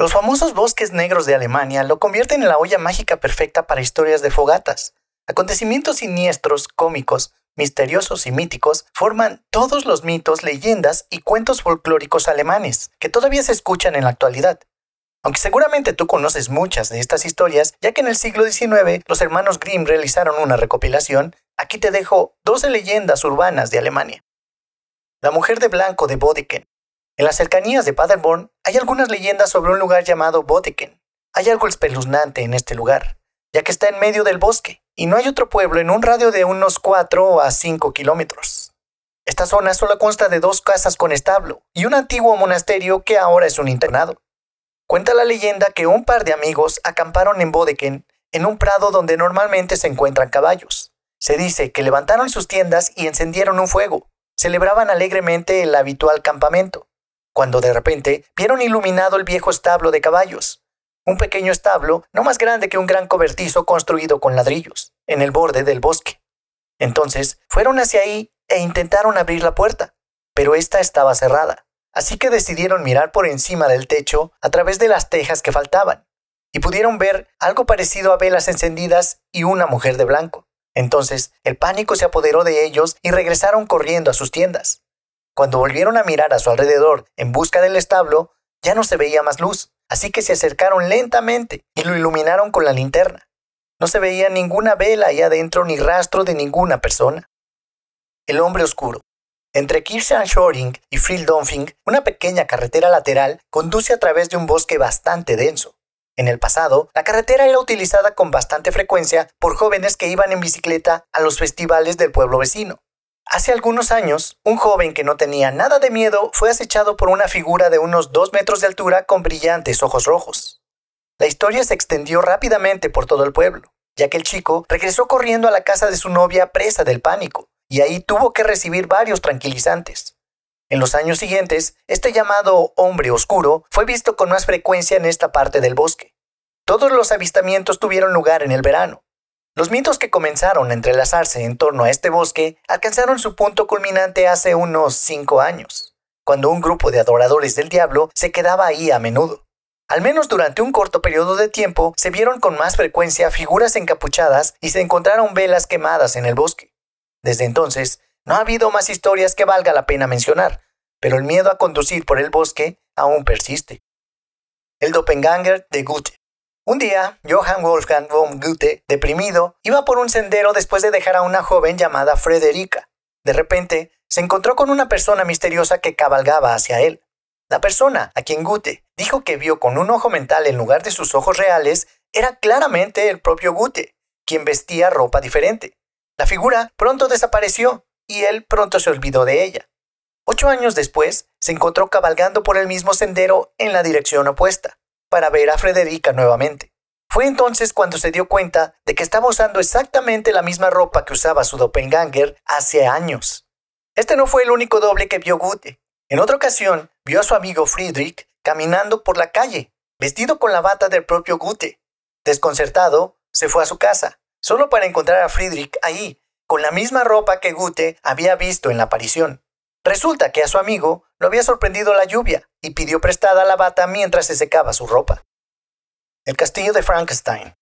Los famosos bosques negros de Alemania lo convierten en la olla mágica perfecta para historias de fogatas. Acontecimientos siniestros, cómicos, misteriosos y míticos forman todos los mitos, leyendas y cuentos folclóricos alemanes que todavía se escuchan en la actualidad. Aunque seguramente tú conoces muchas de estas historias, ya que en el siglo XIX los hermanos Grimm realizaron una recopilación, aquí te dejo 12 leyendas urbanas de Alemania. La mujer de blanco de Bodeken. En las cercanías de Paderborn hay algunas leyendas sobre un lugar llamado Bodeken. Hay algo espeluznante en este lugar, ya que está en medio del bosque, y no hay otro pueblo en un radio de unos 4 a 5 kilómetros. Esta zona solo consta de dos casas con establo y un antiguo monasterio que ahora es un internado. Cuenta la leyenda que un par de amigos acamparon en Bodeken, en un prado donde normalmente se encuentran caballos. Se dice que levantaron sus tiendas y encendieron un fuego. Celebraban alegremente el habitual campamento, cuando de repente vieron iluminado el viejo establo de caballos. Un pequeño establo, no más grande que un gran cobertizo construido con ladrillos, en el borde del bosque. Entonces fueron hacia ahí e intentaron abrir la puerta, pero ésta estaba cerrada así que decidieron mirar por encima del techo a través de las tejas que faltaban, y pudieron ver algo parecido a velas encendidas y una mujer de blanco. Entonces el pánico se apoderó de ellos y regresaron corriendo a sus tiendas. Cuando volvieron a mirar a su alrededor en busca del establo, ya no se veía más luz, así que se acercaron lentamente y lo iluminaron con la linterna. No se veía ninguna vela ahí adentro ni rastro de ninguna persona. El hombre oscuro. Entre Kirchenshoring y Frieldonfing, una pequeña carretera lateral conduce a través de un bosque bastante denso. En el pasado, la carretera era utilizada con bastante frecuencia por jóvenes que iban en bicicleta a los festivales del pueblo vecino. Hace algunos años, un joven que no tenía nada de miedo fue acechado por una figura de unos dos metros de altura con brillantes ojos rojos. La historia se extendió rápidamente por todo el pueblo, ya que el chico regresó corriendo a la casa de su novia presa del pánico y ahí tuvo que recibir varios tranquilizantes. En los años siguientes, este llamado hombre oscuro fue visto con más frecuencia en esta parte del bosque. Todos los avistamientos tuvieron lugar en el verano. Los mitos que comenzaron a entrelazarse en torno a este bosque alcanzaron su punto culminante hace unos cinco años, cuando un grupo de adoradores del diablo se quedaba ahí a menudo. Al menos durante un corto periodo de tiempo se vieron con más frecuencia figuras encapuchadas y se encontraron velas quemadas en el bosque. Desde entonces, no ha habido más historias que valga la pena mencionar, pero el miedo a conducir por el bosque aún persiste. El Doppelganger de Goethe. Un día, Johann Wolfgang von Goethe, deprimido, iba por un sendero después de dejar a una joven llamada Frederica. De repente, se encontró con una persona misteriosa que cabalgaba hacia él. La persona, a quien Goethe dijo que vio con un ojo mental en lugar de sus ojos reales, era claramente el propio Goethe, quien vestía ropa diferente. La figura pronto desapareció y él pronto se olvidó de ella. Ocho años después, se encontró cabalgando por el mismo sendero en la dirección opuesta, para ver a Frederica nuevamente. Fue entonces cuando se dio cuenta de que estaba usando exactamente la misma ropa que usaba su doppelganger hace años. Este no fue el único doble que vio Goethe. En otra ocasión, vio a su amigo Friedrich caminando por la calle, vestido con la bata del propio Goethe. Desconcertado, se fue a su casa, solo para encontrar a Friedrich ahí, con la misma ropa que Goethe había visto en la aparición. Resulta que a su amigo lo había sorprendido la lluvia y pidió prestada la bata mientras se secaba su ropa. El castillo de Frankenstein.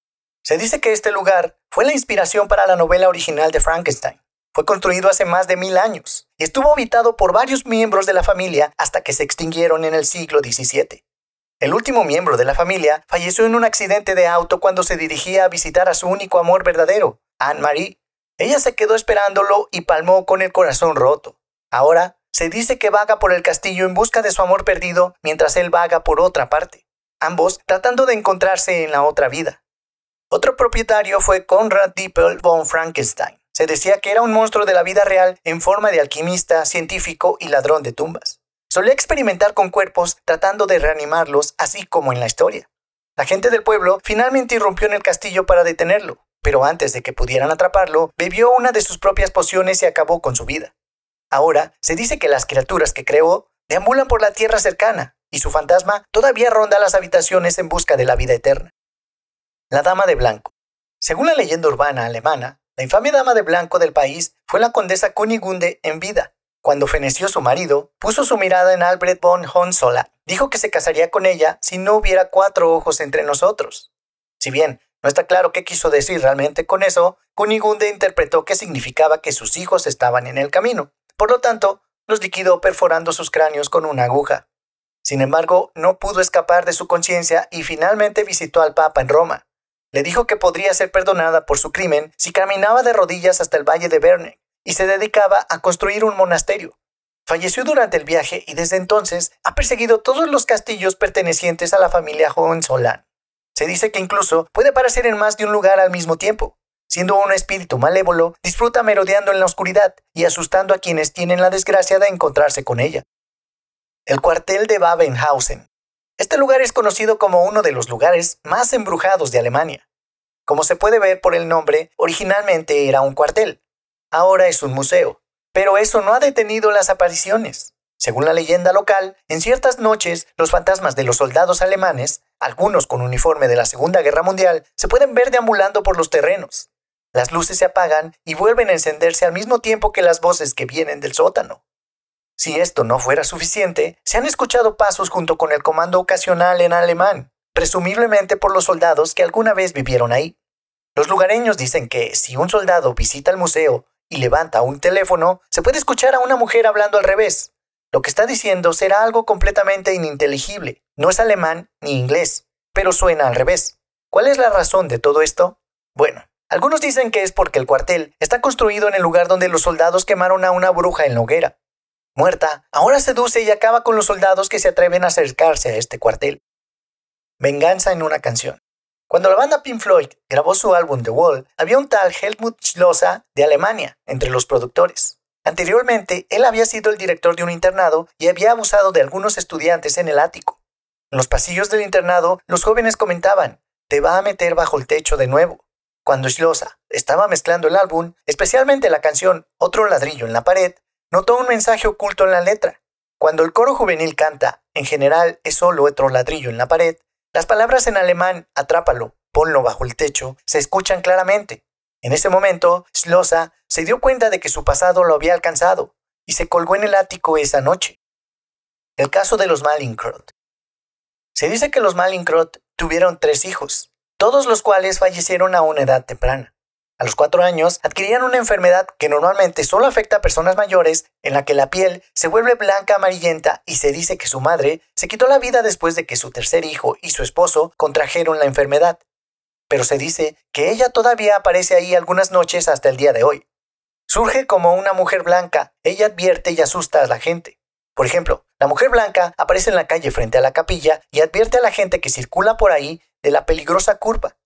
Se dice que este lugar fue la inspiración para la novela original de Frankenstein. Fue construido hace más de mil años y estuvo habitado por varios miembros de la familia hasta que se extinguieron en el siglo XVII. El último miembro de la familia falleció en un accidente de auto cuando se dirigía a visitar a su único amor verdadero, Anne-Marie. Ella se quedó esperándolo y palmó con el corazón roto. Ahora se dice que vaga por el castillo en busca de su amor perdido mientras él vaga por otra parte, ambos tratando de encontrarse en la otra vida. Otro propietario fue Conrad Dippel von Frankenstein. Se decía que era un monstruo de la vida real en forma de alquimista, científico y ladrón de tumbas. Solía experimentar con cuerpos tratando de reanimarlos, así como en la historia. La gente del pueblo finalmente irrumpió en el castillo para detenerlo, pero antes de que pudieran atraparlo, bebió una de sus propias pociones y acabó con su vida. Ahora se dice que las criaturas que creó deambulan por la tierra cercana, y su fantasma todavía ronda las habitaciones en busca de la vida eterna. La Dama de Blanco. Según la leyenda urbana alemana, la infame Dama de Blanco del país fue la condesa Kunigunde en vida, Cuando feneció su marido, puso su mirada en Albert von Hohenzollern. Dijo que se casaría con ella si no hubiera cuatro ojos entre nosotros. Si bien no está claro qué quiso decir realmente con eso, Kunigunde interpretó que significaba que sus hijos estaban en el camino. Por lo tanto, los liquidó perforando sus cráneos con una aguja. Sin embargo, no pudo escapar de su conciencia y finalmente visitó al Papa en Roma. Le dijo que podría ser perdonada por su crimen si caminaba de rodillas hasta el valle de Verne y se dedicaba a construir un monasterio. Falleció durante el viaje y desde entonces ha perseguido todos los castillos pertenecientes a la familia Hohenzollern. Se dice que incluso puede aparecer en más de un lugar al mismo tiempo. Siendo un espíritu malévolo, disfruta merodeando en la oscuridad y asustando a quienes tienen la desgracia de encontrarse con ella. El cuartel de Babenhausen. Este lugar es conocido como uno de los lugares más embrujados de Alemania. Como se puede ver por el nombre, originalmente era un cuartel, ahora es un museo. Pero eso no ha detenido las apariciones. Según la leyenda local, en ciertas noches los fantasmas de los soldados alemanes, algunos con uniforme de la Segunda Guerra Mundial, se pueden ver deambulando por los terrenos. Las luces se apagan y vuelven a encenderse al mismo tiempo que las voces que vienen del sótano. Si esto no fuera suficiente, se han escuchado pasos junto con el comando ocasional en alemán, presumiblemente por los soldados que alguna vez vivieron ahí. Los lugareños dicen que si un soldado visita el museo y levanta un teléfono, se puede escuchar a una mujer hablando al revés. Lo que está diciendo será algo completamente ininteligible. No es alemán ni inglés, pero suena al revés. ¿Cuál es la razón de todo esto? Bueno, algunos dicen que es porque el cuartel está construido en el lugar donde los soldados quemaron a una bruja en la hoguera. Muerta, ahora seduce y acaba con los soldados que se atreven a acercarse a este cuartel. Venganza en una canción. Cuando la banda Pink Floyd grabó su álbum The Wall, había un tal Helmut Schlosser de Alemania entre los productores. Anteriormente, él había sido el director de un internado y había abusado de algunos estudiantes en el ático. En los pasillos del internado, los jóvenes comentaban, te va a meter bajo el techo de nuevo. Cuando Schlosser estaba mezclando el álbum, especialmente la canción Otro ladrillo en la pared, notó un mensaje oculto en la letra. Cuando el coro juvenil canta, en general es solo otro ladrillo en la pared, las palabras en alemán, atrápalo, ponlo bajo el techo, se escuchan claramente. En ese momento, Schlossa se dio cuenta de que su pasado lo había alcanzado y se colgó en el ático esa noche. El caso de los Malincrot. Se dice que los Malincrot tuvieron tres hijos, todos los cuales fallecieron a una edad temprana. A los cuatro años adquirían una enfermedad que normalmente solo afecta a personas mayores, en la que la piel se vuelve blanca amarillenta y se dice que su madre se quitó la vida después de que su tercer hijo y su esposo contrajeron la enfermedad. Pero se dice que ella todavía aparece ahí algunas noches hasta el día de hoy. Surge como una mujer blanca, ella advierte y asusta a la gente. Por ejemplo, la mujer blanca aparece en la calle frente a la capilla y advierte a la gente que circula por ahí de la peligrosa curva.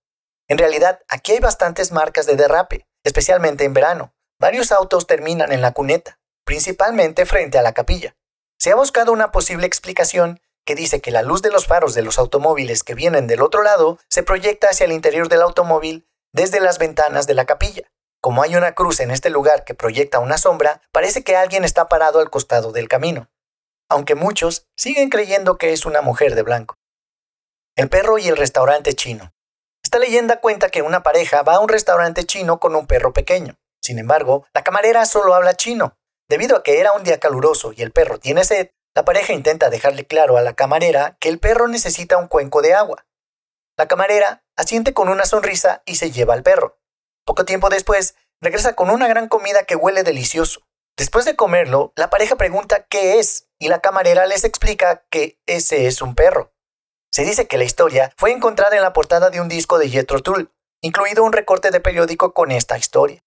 En realidad, aquí hay bastantes marcas de derrape, especialmente en verano. Varios autos terminan en la cuneta, principalmente frente a la capilla. Se ha buscado una posible explicación que dice que la luz de los faros de los automóviles que vienen del otro lado se proyecta hacia el interior del automóvil desde las ventanas de la capilla. Como hay una cruz en este lugar que proyecta una sombra, parece que alguien está parado al costado del camino, aunque muchos siguen creyendo que es una mujer de blanco. El perro y el restaurante chino. Esta leyenda cuenta que una pareja va a un restaurante chino con un perro pequeño. Sin embargo, la camarera solo habla chino. Debido a que era un día caluroso y el perro tiene sed, la pareja intenta dejarle claro a la camarera que el perro necesita un cuenco de agua. La camarera asiente con una sonrisa y se lleva al perro. Poco tiempo después, regresa con una gran comida que huele delicioso. Después de comerlo, la pareja pregunta qué es y la camarera les explica que ese es un perro. Se dice que la historia fue encontrada en la portada de un disco de Jethro Tull, incluido un recorte de periódico con esta historia.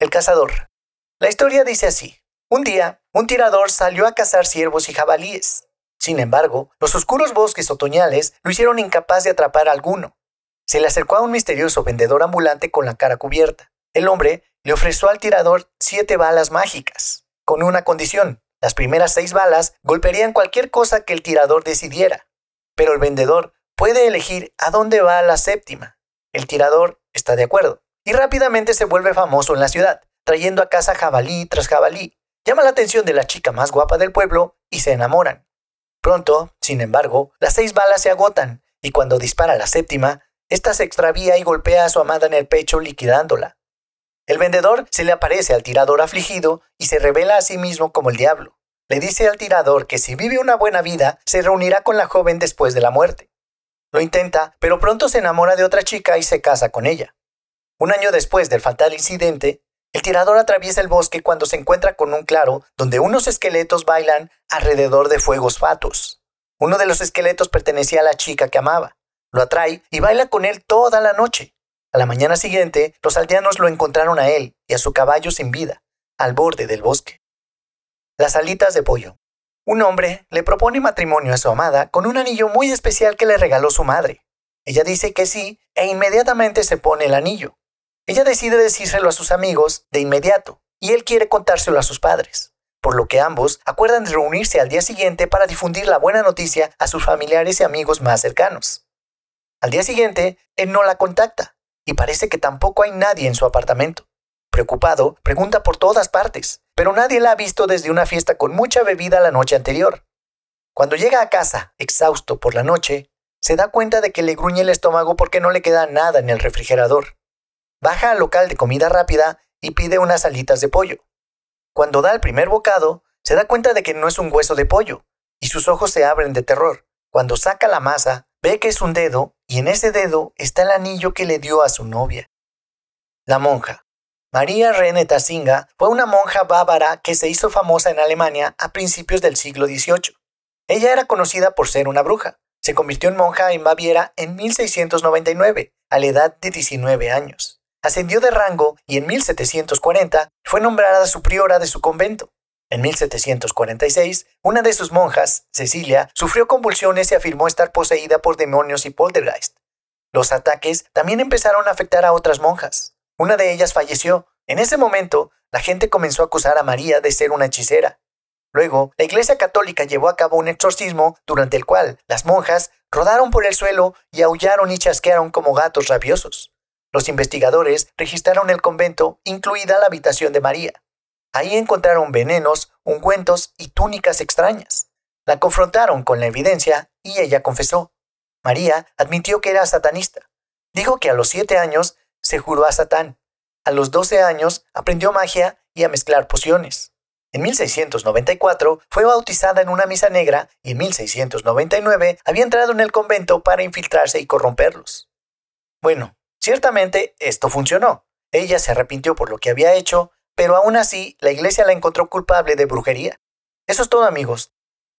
El cazador. La historia dice así. Un día, un tirador salió a cazar ciervos y jabalíes. Sin embargo, los oscuros bosques otoñales lo hicieron incapaz de atrapar a alguno. Se le acercó a un misterioso vendedor ambulante con la cara cubierta. El hombre le ofreció al tirador siete balas mágicas, con una condición. Las primeras seis balas golpearían cualquier cosa que el tirador decidiera pero el vendedor puede elegir a dónde va la séptima. El tirador está de acuerdo y rápidamente se vuelve famoso en la ciudad, trayendo a casa jabalí tras jabalí. Llama la atención de la chica más guapa del pueblo y se enamoran. Pronto, sin embargo, las seis balas se agotan y cuando dispara la séptima, ésta se extravía y golpea a su amada en el pecho liquidándola. El vendedor se le aparece al tirador afligido y se revela a sí mismo como el diablo. Le dice al tirador que si vive una buena vida, se reunirá con la joven después de la muerte. Lo intenta, pero pronto se enamora de otra chica y se casa con ella. Un año después del fatal incidente, el tirador atraviesa el bosque cuando se encuentra con un claro donde unos esqueletos bailan alrededor de fuegos fatos. Uno de los esqueletos pertenecía a la chica que amaba. Lo atrae y baila con él toda la noche. A la mañana siguiente, los aldeanos lo encontraron a él y a su caballo sin vida, al borde del bosque. Las alitas de pollo. Un hombre le propone matrimonio a su amada con un anillo muy especial que le regaló su madre. Ella dice que sí e inmediatamente se pone el anillo. Ella decide decírselo a sus amigos de inmediato y él quiere contárselo a sus padres, por lo que ambos acuerdan de reunirse al día siguiente para difundir la buena noticia a sus familiares y amigos más cercanos. Al día siguiente, él no la contacta y parece que tampoco hay nadie en su apartamento. Preocupado, pregunta por todas partes, pero nadie la ha visto desde una fiesta con mucha bebida la noche anterior. Cuando llega a casa, exhausto por la noche, se da cuenta de que le gruñe el estómago porque no le queda nada en el refrigerador. Baja al local de comida rápida y pide unas alitas de pollo. Cuando da el primer bocado, se da cuenta de que no es un hueso de pollo, y sus ojos se abren de terror. Cuando saca la masa, ve que es un dedo y en ese dedo está el anillo que le dio a su novia. La monja. María René Tassinga fue una monja bávara que se hizo famosa en Alemania a principios del siglo XVIII. Ella era conocida por ser una bruja. Se convirtió en monja en Baviera en 1699, a la edad de 19 años. Ascendió de rango y en 1740 fue nombrada superiora de su convento. En 1746, una de sus monjas, Cecilia, sufrió convulsiones y afirmó estar poseída por demonios y poltergeist. Los ataques también empezaron a afectar a otras monjas. Una de ellas falleció. En ese momento, la gente comenzó a acusar a María de ser una hechicera. Luego, la Iglesia Católica llevó a cabo un exorcismo durante el cual las monjas rodaron por el suelo y aullaron y chasquearon como gatos rabiosos. Los investigadores registraron el convento, incluida la habitación de María. Ahí encontraron venenos, ungüentos y túnicas extrañas. La confrontaron con la evidencia y ella confesó. María admitió que era satanista. Dijo que a los siete años se juró a Satán. A los doce años aprendió magia y a mezclar pociones. En 1694 fue bautizada en una misa negra y en 1699 había entrado en el convento para infiltrarse y corromperlos. Bueno, ciertamente esto funcionó. Ella se arrepintió por lo que había hecho pero aún así la iglesia la encontró culpable de brujería. Eso es todo amigos.